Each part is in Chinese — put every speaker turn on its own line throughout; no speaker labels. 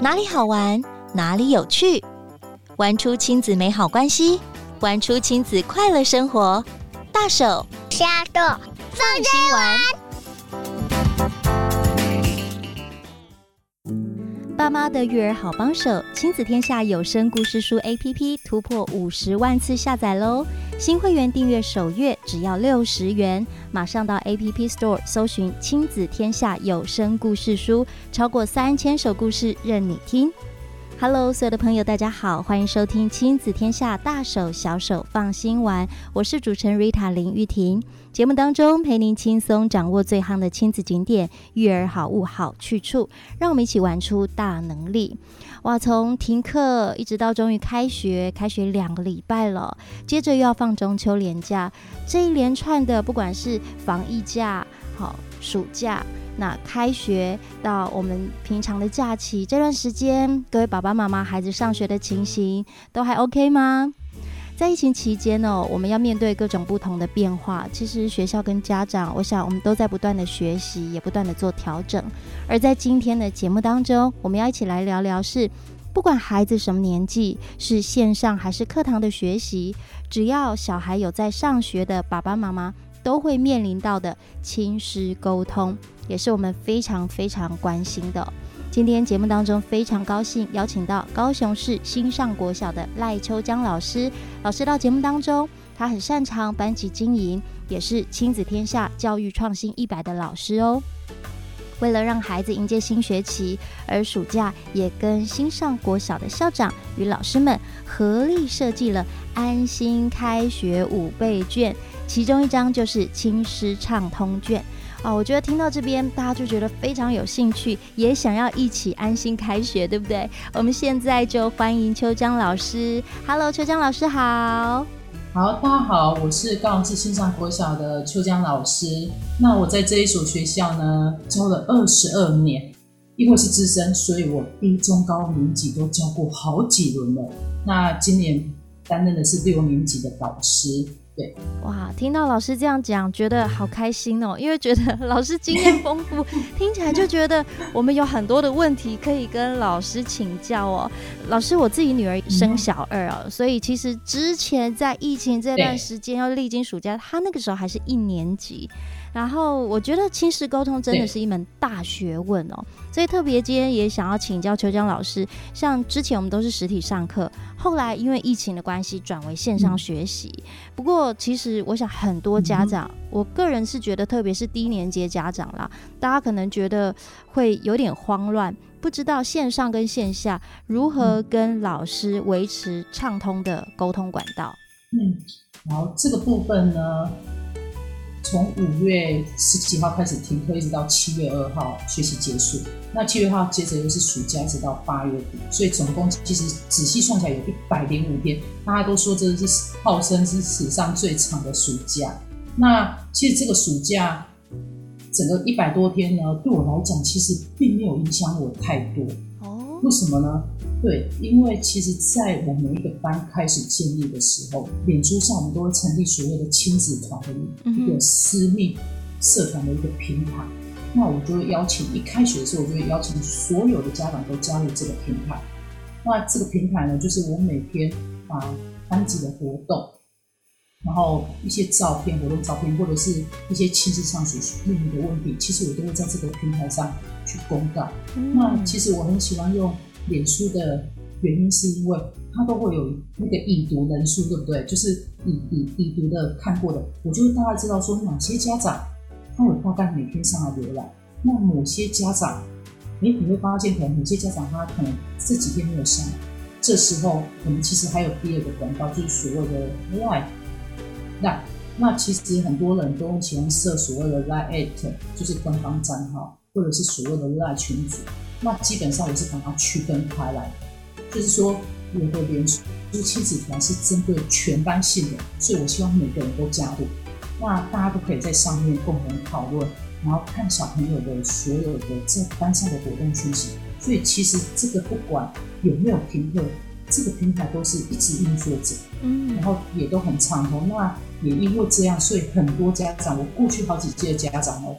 哪里好玩，哪里有趣，玩出亲子美好关系，玩出亲子快乐生活。大手
瞎豆放心玩。
爸妈的育儿好帮手，亲子天下有声故事书 APP 突破五十万次下载喽！新会员订阅首月只要六十元，马上到 APP Store 搜寻“亲子天下有声故事书”，超过三千首故事任你听。Hello，所有的朋友，大家好，欢迎收听《亲子天下大手小手放心玩》，我是主持人 Rita 林玉婷。节目当中陪您轻松掌握最夯的亲子景点、育儿好物、好去处，让我们一起玩出大能力。哇，从停课一直到终于开学，开学两个礼拜了，接着又要放中秋连假，这一连串的不管是防疫假、好暑假。那开学到我们平常的假期这段时间，各位爸爸妈妈孩子上学的情形都还 OK 吗？在疫情期间呢、我们要面对各种不同的变化。其实学校跟家长，我想我们都在不断的学习，也不断的做调整。而在今天的节目当中，我们要一起来聊聊是，不管孩子什么年纪，是线上还是课堂的学习，只要小孩有在上学的爸爸妈妈，都会面临到的亲师沟通。也是我们非常非常关心的。今天节目当中非常高兴邀请到高雄市新上国小的赖秋江老师。老师到节目当中，他很擅长班级经营，也是亲子天下教育创新一百的老师哦。为了让孩子迎接新学期，而暑假也跟新上国小的校长与老师们合力设计了安心开学五倍券，其中一张就是亲师畅通券。哦，我觉得听到这边，大家就觉得非常有兴趣，也想要一起安心开学，对不对？我们现在就欢迎秋江老师。Hello，秋江老师好。
好，大家好，我是高雄市新上国小的秋江老师。那我在这一所学校呢，教了二十二年，因为是资深，所以我低中高年级都教过好几轮了。那今年担任的是六年级的导师。对，
哇，听到老师这样讲，觉得好开心哦，因为觉得老师经验丰富，听起来就觉得我们有很多的问题可以跟老师请教哦。老师，我自己女儿生小二哦，所以其实之前在疫情这段时间要历经暑假，她那个时候还是一年级。然后我觉得亲子沟通真的是一门大学问哦，所以特别今天也想要请教秋江老师。像之前我们都是实体上课，后来因为疫情的关系转为线上学习。不过其实我想很多家长，我个人是觉得，特别是低年级家长啦，大家可能觉得会有点慌乱，不知道线上跟线下如何跟老师维持畅通的沟通管道。
嗯，然后这个部分呢，从五月十几号开始停课，一直到七月二号学习结束。那七月二号接着又是暑假，一直到八月底，所以总共其实仔细算起来有一百零五天。大家都说这是号称是史上最长的暑假。那其实这个暑假整个一百多天呢，对我来讲其实并没有影响我太多。哦，为什么呢？对，因为其实，在我们一个班开始建立的时候，脸书上我们都会成立所谓的亲子团的一个私密社团的一个平台。那我就会邀请，一开学的时候，我就会邀请所有的家长都加入这个平台。那这个平台呢，就是我每天把班级的活动，然后一些照片、活动照片，或者是一些亲子上所面临的问题，其实我都会在这个平台上去公告。那其实我很喜欢用。脸书的原因是因为它都会有那个已读人数，对不对？就是已已已读的看过的，我就会大概知道说哪些家长他有大概每天上来浏览。那某些家长，哎，你会发现可能某些家长他可能这几天没有上来。这时候我们其实还有第二个管道，就是所谓的 Line。那那其实很多人都喜欢设所谓的 Line@，就是官方账号，或者是所谓的 Line 群组。那基本上我是把它区分开来，就是说我的脸书亲子团是针对全班性的，所以我希望每个人都加入，那大家都可以在上面共同讨论，然后看小朋友的所有的在班上的活动讯息。所以其实这个不管有没有评论，这个平台都是一直运作着，嗯，然后也都很畅通。那也因为这样，所以很多家长，我过去好几届的家长哦。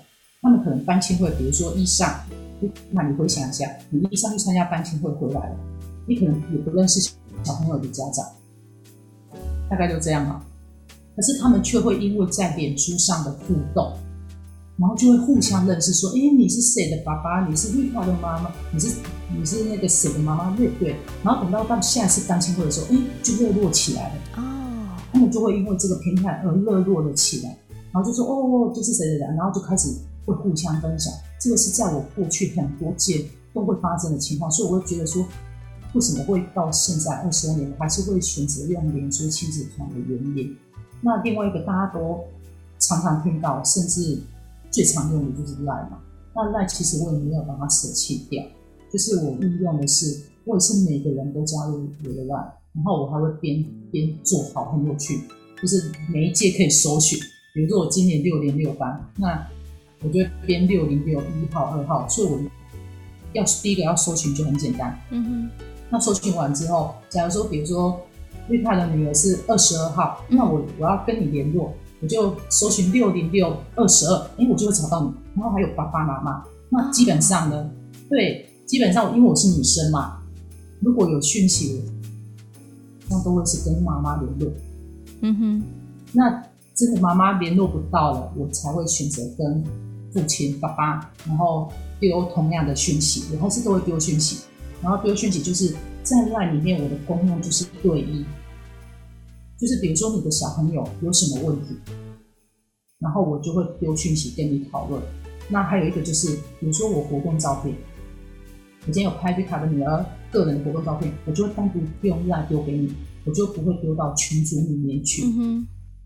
他们可能班亲会，比如说一上，那你回想一下，你一上去参加班亲会回来了，你可能也不认识小朋友的家长，大概就这样嘛。可是他们却会因为在脸书上的互动，然后就会互相认识，说：“哎，你是谁的爸爸？你是绿化的妈妈？你是你是那个谁的妈妈？”对对。然后等到到下一次班亲会的时候，哎，就热络起来了。哦，他们就会因为这个平台而热络了起来，然后就说：“哦，就是谁谁谁？”然后就开始会互相分享。这个是在我过去很多届都会发生的情况，所以我会觉得说，为什么会到现在二十二年，我还是会选择用连珠亲子团的原因。那另外一个大家都常常听到，甚至最常用的就是 lie 嘛。那 lie 其实我也没有把它舍弃掉，就是我运用的是，我也是每个人都加入我的 lie 然后我还会边边做好很有趣，就是每一届可以搜寻。比如说我今年六年六班，那我就编六零六一号、二号，所以我要第一个要搜寻就很简单。嗯哼。那搜寻完之后，假如说比如说。绿派的女儿是二十二号，那我我要跟你联络，我就搜寻六零六二十二，哎，我就会找到你。然后还有爸爸妈妈，那基本上呢，对，基本上因为我是女生嘛，如果有讯息，那都会是跟妈妈联络。嗯哼，那真的妈妈联络不到了，我才会选择跟父亲爸爸，然后丢同样的讯息，我还是都会丢讯息，然后丢讯息就是。在 LINE 里面，我的功用就是对一，就是比如说你的小朋友有什么问题，然后我就会丢讯息跟你讨论。那还有一个就是，比如说我活动照片，我今天有拍绿卡的女儿个人的活动照片，我就会单独用 l 丢给你，我就不会丢到群组里面去。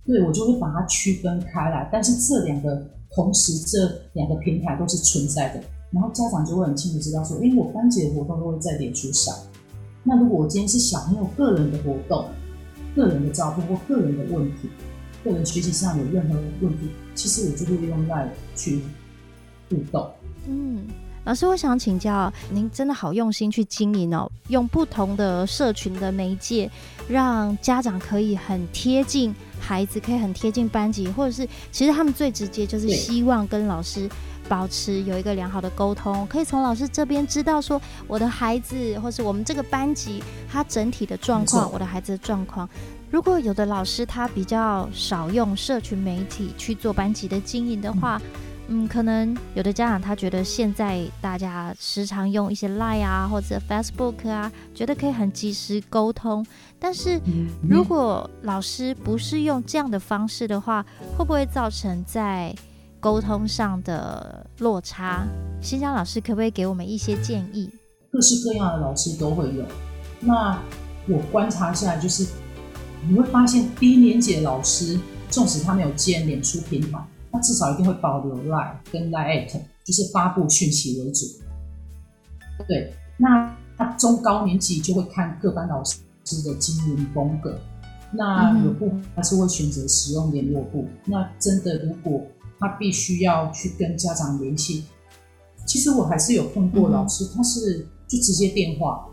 对，我就会把它区分开来。但是这两个同时，这两个平台都是存在的，然后家长就会很清楚知道说，哎我班级的活动都会在脸书上。那如果我今天是小朋友个人的活动、个人的照片或个人的问题、个人学习上有任何问题，其实我就会用在去互动。
嗯，老师，我想请教您，真的好用心去经营哦，用不同的社群的媒介，让家长可以很贴近孩子，可以很贴近班级，或者是其实他们最直接就是希望跟老师。保持有一个良好的沟通，可以从老师这边知道说我的孩子，或是我们这个班级他整体的状况，我的孩子的状况。如果有的老师他比较少用社群媒体去做班级的经营的话，嗯，可能有的家长他觉得现在大家时常用一些 Line 啊或者 Facebook 啊，觉得可以很及时沟通。但是如果老师不是用这样的方式的话，会不会造成在沟通上的落差，新疆老师可不可以给我们一些建议？
各式各样的老师都会有。那我观察下来，就是你会发现，低年级的老师，纵使他没有建脸书平台，他至少一定会保留 Line 跟 Line@，就是发布讯息为主。对，那他中高年级就会看各班老师的经营风格。那有部分还是会选择使用联络簿。那真的如果他必须要去跟家长联系。其实我还是有碰过老师，他是就直接电话，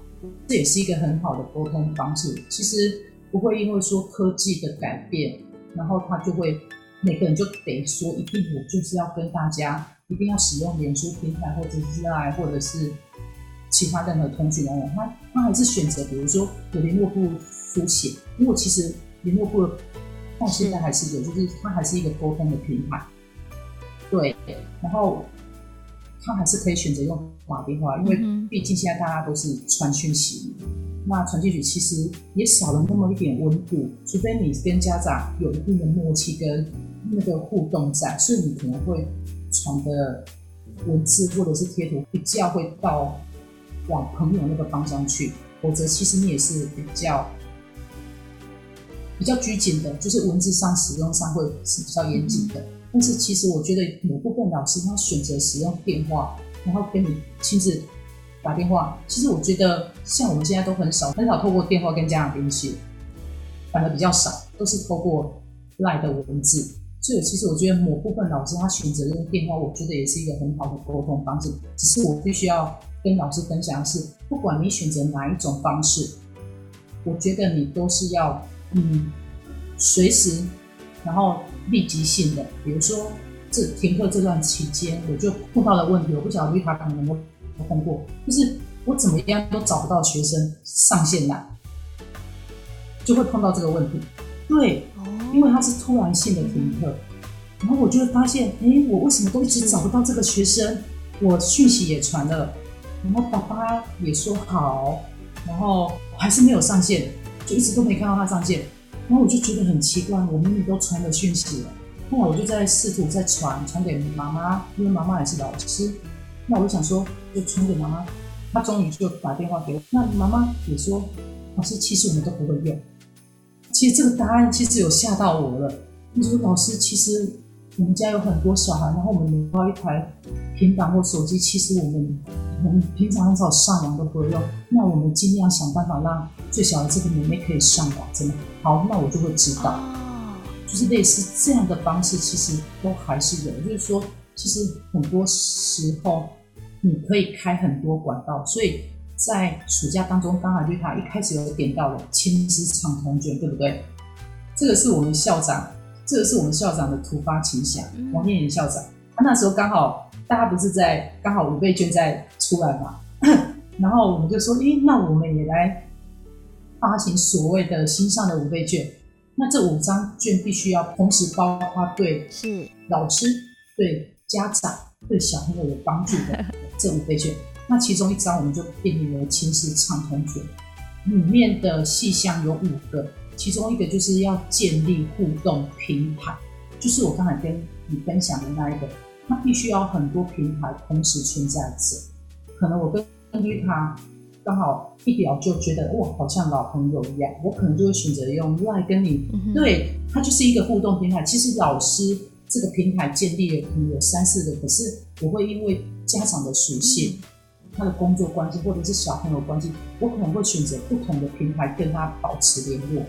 这也是一个很好的沟通方式。其实不会因为说科技的改变，然后他就会每个人就得说一定我就是要跟大家一定要使用脸书平台或者是 Line 或者是其他任何通讯软件，他他还是选择比如说有联络部书写，因为其实联络部到现在还是有，就是它还是一个沟通的平台。对，然后他还是可以选择用打电话，因为毕竟现在大家都是传讯息，那传讯息其实也少了那么一点温度，除非你跟家长有一定的默契跟那个互动在，所以你可能会传的文字或者是贴图比较会到往朋友那个方向去，否则其实你也是比较比较拘谨的，就是文字上使用上会是比较严谨的。但是其实我觉得某部分老师他选择使用电话，然后跟你亲自打电话。其实我觉得像我们现在都很少很少透过电话跟家长联系，反而比较少，都是透过赖的文字。所以其实我觉得某部分老师他选择用电话，我觉得也是一个很好的沟通方式。只是我必须要跟老师分享的是，不管你选择哪一种方式，我觉得你都是要嗯随时。然后立即性的，比如说这停课这段期间，我就碰到了问题，我不晓得绿卡可能有没有碰过，就是我怎么样都找不到学生上线来，就会碰到这个问题。对，因为他是突然性的停课，然后我就会发现，哎，我为什么都一直找不到这个学生？我讯息也传了，然后爸爸也说好，然后还是没有上线，就一直都没看到他上线。然后我就觉得很奇怪，我明明都传了讯息了，后来我就在试图再传传给妈妈，因为妈妈也是老师。那我就想说，就传给妈妈，她终于就打电话给我。那妈妈也说，老师其实我们都不会用。其实这个答案其实有吓到我了。你说老师，其实我们家有很多小孩，然后我们每到一台平板或手机，其实我们我们平常很少上网都不会用。那我们尽量想办法让最小的这个妹妹可以上网，真的好，那我就会知道。就是类似这样的方式，其实都还是有。就是说，其实很多时候你可以开很多管道，所以。在暑假当中，刚好绿塔一开始有点到了亲师长童卷，对不对？这个是我们校长，这个是我们校长的突发奇想，王念言校长。他那时候刚好大家不是在刚好五倍券在出来嘛，然后我们就说，诶，那我们也来发行所谓的新上的五倍券。那这五张券必须要同时包括对是老师、对家长、对小朋友有帮助的 这五倍券。那其中一张我们就定义为亲师畅通卷，里面的细项有五个，其中一个就是要建立互动平台，就是我刚才跟你分享的那一个，它必须要很多平台同时存在着。可能我跟绿塔刚好一聊就觉得哇，好像老朋友一样，我可能就会选择用 LINE 跟你，嗯、对，它就是一个互动平台。其实老师这个平台建立了可能有三四个，可是我会因为家长的属性。嗯他的工作关系或者是小朋友关系，我可能会选择不同的平台跟他保持联络。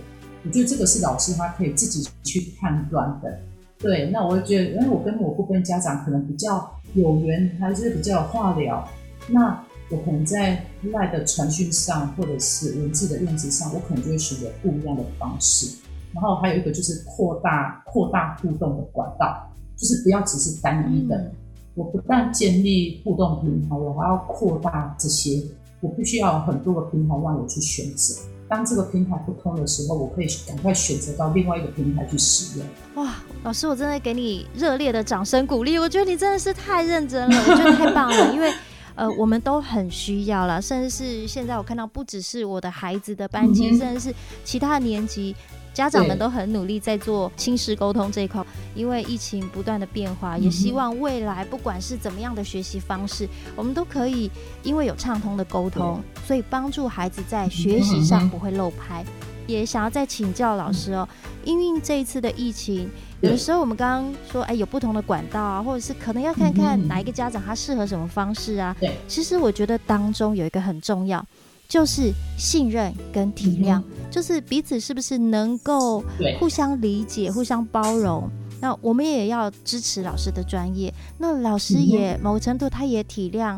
我觉得这个是老师他可以自己去判断的。对，那我会觉得，因为我跟我部分家长可能比较有缘，还是比较有话聊，那我可能在 LINE 的传讯上，或者是文字的用字上，我可能就会选择不一样的方式。然后还有一个就是扩大扩大互动的管道，就是不要只是单一的。嗯我不但建立互动平台，我还要扩大这些。我必须要有很多个平台让我去选择。当这个平台不通的时候，我可以赶快选择到另外一个平台去使用。
哇，老师，我真的给你热烈的掌声鼓励。我觉得你真的是太认真了，我觉得太棒了。因为呃，我们都很需要了，甚至是现在我看到，不只是我的孩子的班级，嗯、甚至是其他的年级。家长们都很努力在做亲师沟通这一块，因为疫情不断的变化，也希望未来不管是怎么样的学习方式，我们都可以因为有畅通的沟通，所以帮助孩子在学习上不会漏拍。也想要再请教老师哦，因为这一次的疫情，有的时候我们刚刚说，哎，有不同的管道啊，或者是可能要看看哪一个家长他适合什么方式啊。对，其实我觉得当中有一个很重要。就是信任跟体谅，嗯，就是彼此是不是能够互相理解、互相包容？那我们也要支持老师的专业。那老师也某程度，他也体谅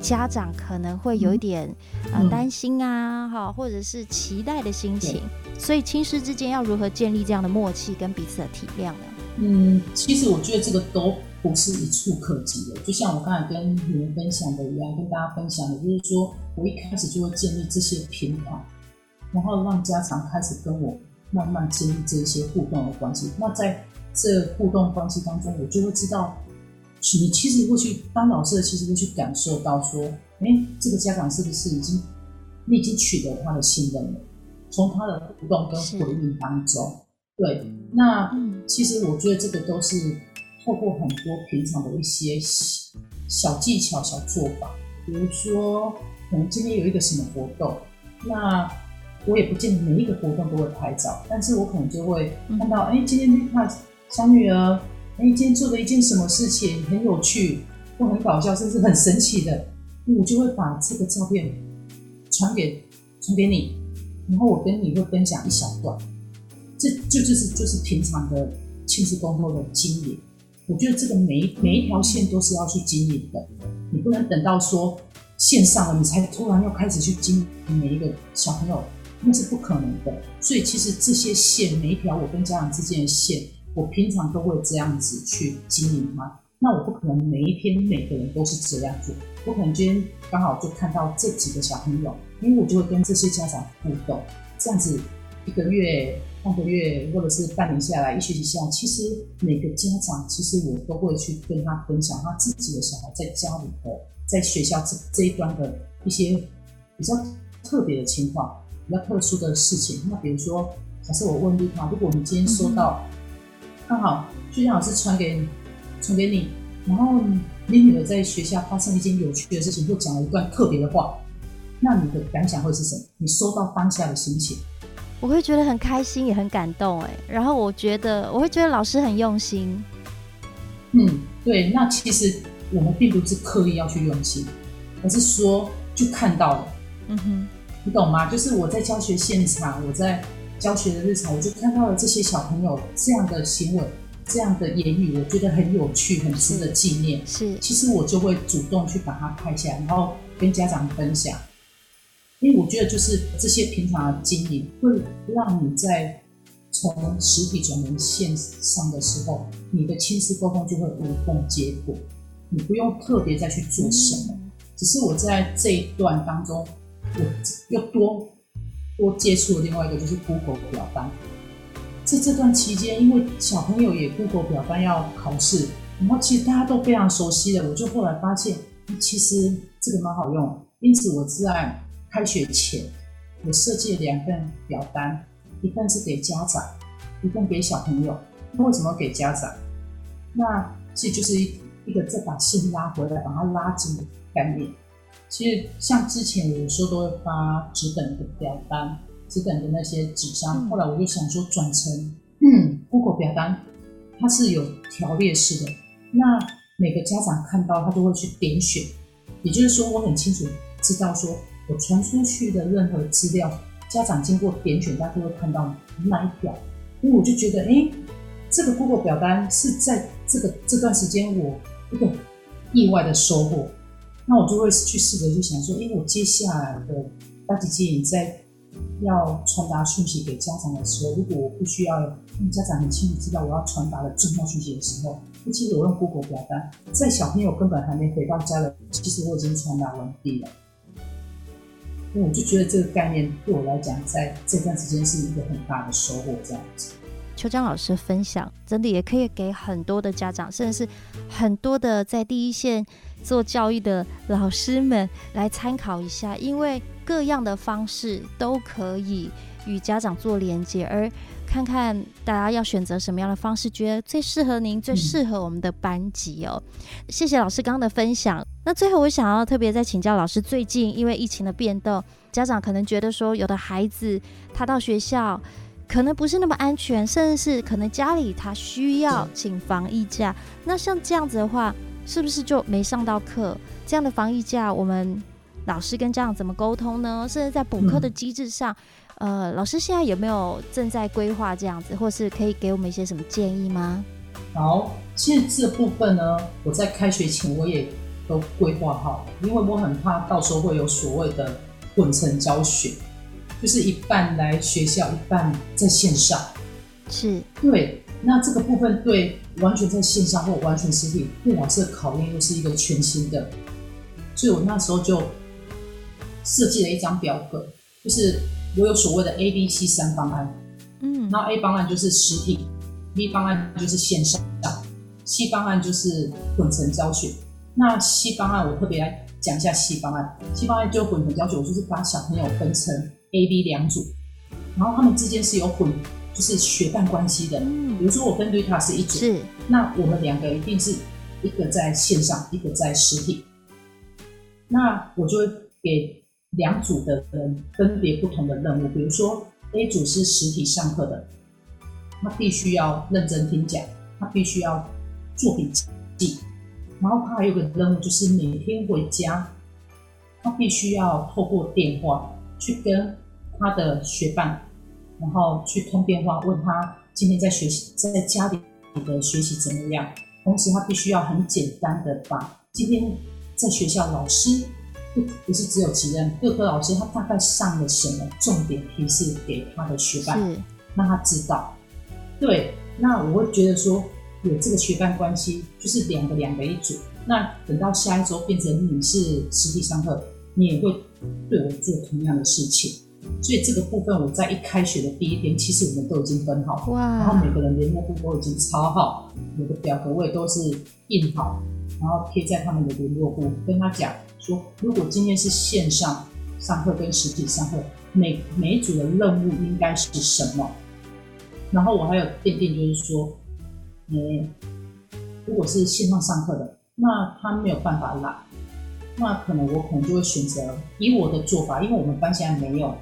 家长可能会有一点啊担心啊，哈，或者是期待的心情。所以亲师之间要如何建立这样的默契跟彼此的体谅呢？
嗯，其实我觉得这个都不是一触可及的。就像我刚才跟你们分享的一样，跟大家分享的，就是说我一开始就会建立这些平台，然后让家长开始跟我慢慢建立这些互动的关系。那在这互动关系当中，我就会知道，你其实会去当老师的，其实会去感受到说，哎，这个家长是不是已经你已经取得他的信任了？从他的互动跟回应当中。对，那其实我觉得这个都是透过很多平常的一些小技巧、小做法。比如说，可能今天有一个什么活动，那我也不见得每一个活动都会拍照，但是我可能就会看到，哎，今天那小女儿，哎，今天做了一件什么事情很有趣，或很搞笑，甚至很神奇的，我就会把这个照片传给传给你，然后我跟你会分享一小段。这就就是就是平常的亲子沟通的经营，我觉得这个每每一条线都是要去经营的，你不能等到说线上了，你才突然又开始去经营每一个小朋友，那是不可能的。所以其实这些线每一条我跟家长之间的线，我平常都会这样子去经营它。那我不可能每一天每个人都是这样做，我可能今天刚好就看到这几个小朋友，因为我就会跟这些家长互动，这样子一个月、半个月或者是半年下来，一学期下来，其实每个家长其实我都会去跟他分享他自己的小孩在家里的、在学校这这一端的一些比较特别的情况、比较特殊的事情。那比如说，假设我问丽塔，如果我们今天收到刚好就像老师传给你。传给你，然后你女儿在学校发生一件有趣的事情，或讲了一段特别的话，那你的感想会是什么？你收到当下的心情？
我会觉得很开心，也很感动，哎，然后我觉得我会觉得老师很用心。
嗯，对，那其实我们并不是刻意要去用心，而是说就看到了，嗯哼，你懂吗？就是我在教学现场，我在教学的日常，我就看到了这些小朋友这样的行为。这样的言语，我觉得很有趣，很值得纪念。是，其实我就会主动去把它拍下来，然后跟家长分享。因为我觉得，就是这些平常的经营，会让你在从实体转成线上的时候，你的亲子沟通就会无缝接轨。你不用特别再去做什么，嗯、只是我在这一段当中，我又多多接触的另外一个，就是 Google 表单。在这段期间，因为小朋友也 Google 表单要考试，然后其实大家都非常熟悉的，我就后来发现，其实这个蛮好用。因此，我在开学前，我设计了两份表单，一份是给家长，一份给小朋友。那为什么给家长？那其实就是一一个再把线拉回来，把它拉紧的概念。其实像之前有时候都会发纸本的表单。纸本的那些纸张，后来我就想说转成嗯，Google 表单，它是有条列式的，那每个家长看到他都会去点选，也就是说我很清楚知道说我传出去的任何资料，家长经过点选，他都会看到哪一表，因为我就觉得，哎，这个 Google 表单是在这个这段时间我一个意外的收获，那我就会去试着去想说，哎，我接下来的大姐姐你在。要传达讯息给家长的时候，如果我不需要让家长很清楚知道我要传达的重要讯息的时候，那其实我用 Google 表单，在小朋友根本还没回到家的，其实我已经传达完毕了。那我就觉得这个概念对我来讲，在这段时间是一个很大的收获。这样子，
秋江老师分享真的也可以给很多的家长，甚至是很多的在第一线做教育的老师们来参考一下，因为。各样的方式都可以与家长做连接，而看看大家要选择什么样的方式，觉得最适合您、最适合我们的班级哦。谢谢老师刚刚的分享。那最后，我想要特别再请教老师，最近因为疫情的变动，家长可能觉得说，有的孩子他到学校可能不是那么安全，甚至是可能家里他需要请防疫假。那像这样子的话，是不是就没上到课？这样的防疫假，我们。老师跟家长怎么沟通呢？甚至在补课的机制上，嗯、呃，老师现在有没有正在规划这样子，或是可以给我们一些什么建议吗？
好，其实这部分呢，我在开学前我也都规划好了，因为我很怕到时候会有所谓的混成教学，就是一半来学校，一半在线上。
是，
对，那这个部分对完全在线上或完全实体，对老师的考验又是一个全新的，所以我那时候就。设计了一张表格，就是我有所谓的 A、B、C 三方案。嗯，然后 A 方案就是实体，B 方案就是线上，C 方案就是混成教学。那 C 方案我特别来讲一下 C 方案。C 方案就混成教学，我就是把小朋友分成 A、B 两组，然后他们之间是有混，就是学伴关系的。嗯，比如说我跟 Rita 是一组，是，那我们两个一定是一个在线上，一个在实体。那我就会给。两组的人分别不同的任务，比如说 A 组是实体上课的，他必须要认真听讲，他必须要做笔记，然后他还有个任务就是每天回家，他必须要透过电话去跟他的学伴，然后去通电话问他今天在学习在家里的学习怎么样，同时他必须要很简单的把今天在学校老师。不不是只有几任各科老师，他大概上了什么重点提示给他的学伴，让他知道。对，那我会觉得说有这个学伴关系，就是两个两个一组。那等到下一周变成你是实体上课，你也会对我做同样的事情。所以这个部分我在一开学的第一天，其实我们都已经分好，
哇，
然后每个人联络簿都已经抄好，每个表格我也都是印好，然后贴在他们的联络簿，跟他讲说，如果今天是线上上课跟实体上课，每每一组的任务应该是什么？然后我还有奠定，就是说，诶，如果是线上上课的，那他没有办法来，那可能我可能就会选择以我的做法，因为我们班现在没有。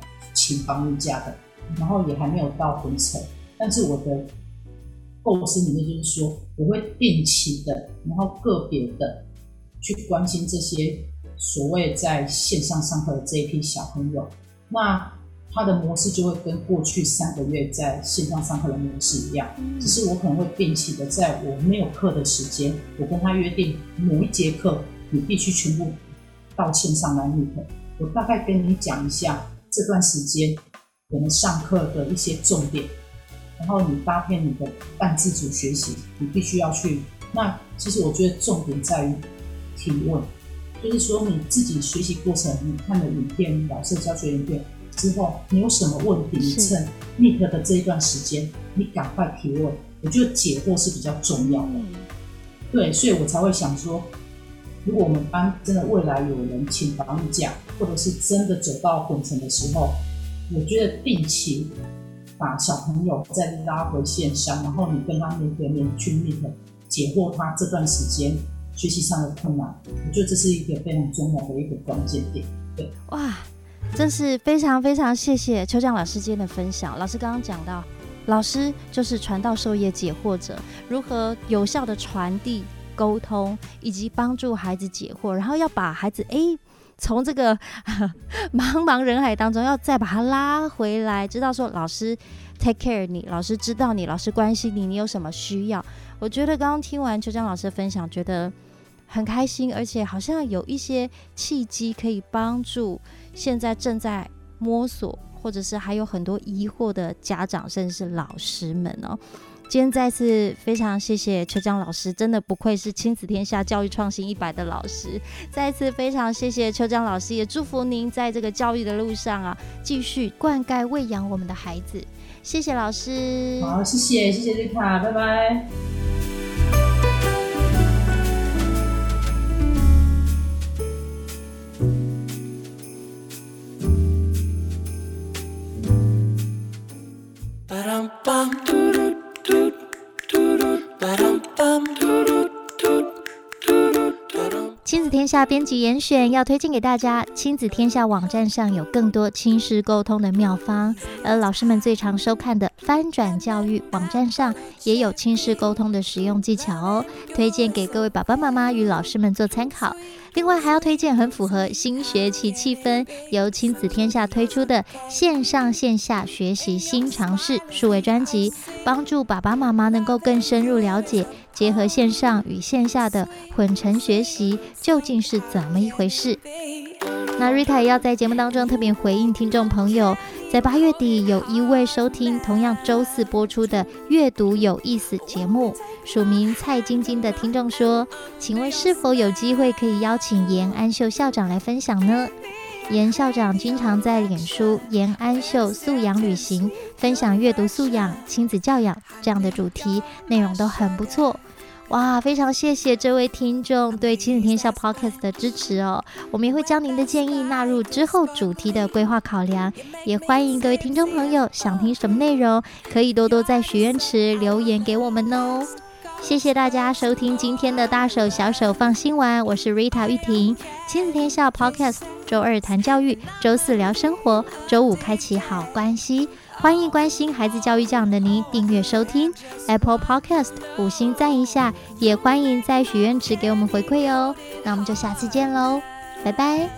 请防疫假的，然后也还没有到回程，但是我的构思里面就是说，我会定期的，然后个别的去关心这些所谓在线上上课的这一批小朋友，那他的模式就会跟过去三个月在线上上课的模式一样，只是我可能会定期的在我没有课的时间，我跟他约定某一节课你必须全部到线上来 meet，我大概跟你讲一下。这段时间我们上课的一些重点，然后你搭配你的半自主学习，你必须要去。那其实我觉得重点在于提问，就是说你自己学习过程，你看了影片、老师的教学影片之后，你有什么问题，你趁 Meet 的这一段时间，你赶快提问。我觉得解惑是比较重要的，对，所以我才会想说。如果我们班真的未来有人请防疫假，或者是真的走到混成的时候，我觉得定期把小朋友再拉回线上，然后你跟他面对面去 meet，解惑他这段时间学习上的困难，我觉得这是一个非常重要的一个关键点。对，
哇，真是非常非常谢谢邱江老师今天的分享。老师刚刚讲到，老师就是传道授业解惑者，如何有效的传递。沟通以及帮助孩子解惑，然后要把孩子诶从这个 茫茫人海当中，要再把他拉回来，知道说老师 take care 你，老师知道你，老师关心你，你有什么需要？我觉得刚刚听完邱江老师的分享，觉得很开心，而且好像有一些契机可以帮助现在正在摸索，或者是还有很多疑惑的家长，甚至是老师们哦。今天再次非常谢谢邱江老师，真的不愧是亲子天下教育创新一百的老师。再次非常谢谢邱江老师，也祝福您在这个教育的路上啊，继续灌溉喂养我们的孩子。谢谢老师。
好，谢谢，谢谢丽卡，拜拜。
下编辑严选要推荐给大家，亲子天下网站上有更多亲师沟通的妙方，而老师们最常收看的翻转教育网站上也有亲师沟通的实用技巧哦，推荐给各位爸爸妈妈与老师们做参考。另外还要推荐很符合新学期气氛，由亲子天下推出的线上线下学习新尝试数位专辑，帮助爸爸妈妈能够更深入了解。结合线上与线下的混成学习究竟是怎么一回事？那 Rita 也要在节目当中特别回应听众朋友，在八月底有一位收听同样周四播出的阅读有意思节目，署名蔡晶晶的听众说：“请问是否有机会可以邀请严安秀校长来分享呢？”严校长经常在脸书“严安秀素养旅行”分享阅读素养、亲子教养这样的主题，内容都很不错。哇，非常谢谢这位听众对亲子天下 Podcast 的支持哦！我们也会将您的建议纳入之后主题的规划考量，也欢迎各位听众朋友想听什么内容，可以多多在许愿池留言给我们哦。谢谢大家收听今天的大手小手放心玩，我是 Rita 玉婷，亲子天下 Podcast，周二谈教育，周四聊生活，周五开启好关系。欢迎关心孩子教育这样的您订阅收听 apple podcast 五星赞一下也欢迎在许愿池给我们回馈哦。那我们就下次见喽拜拜。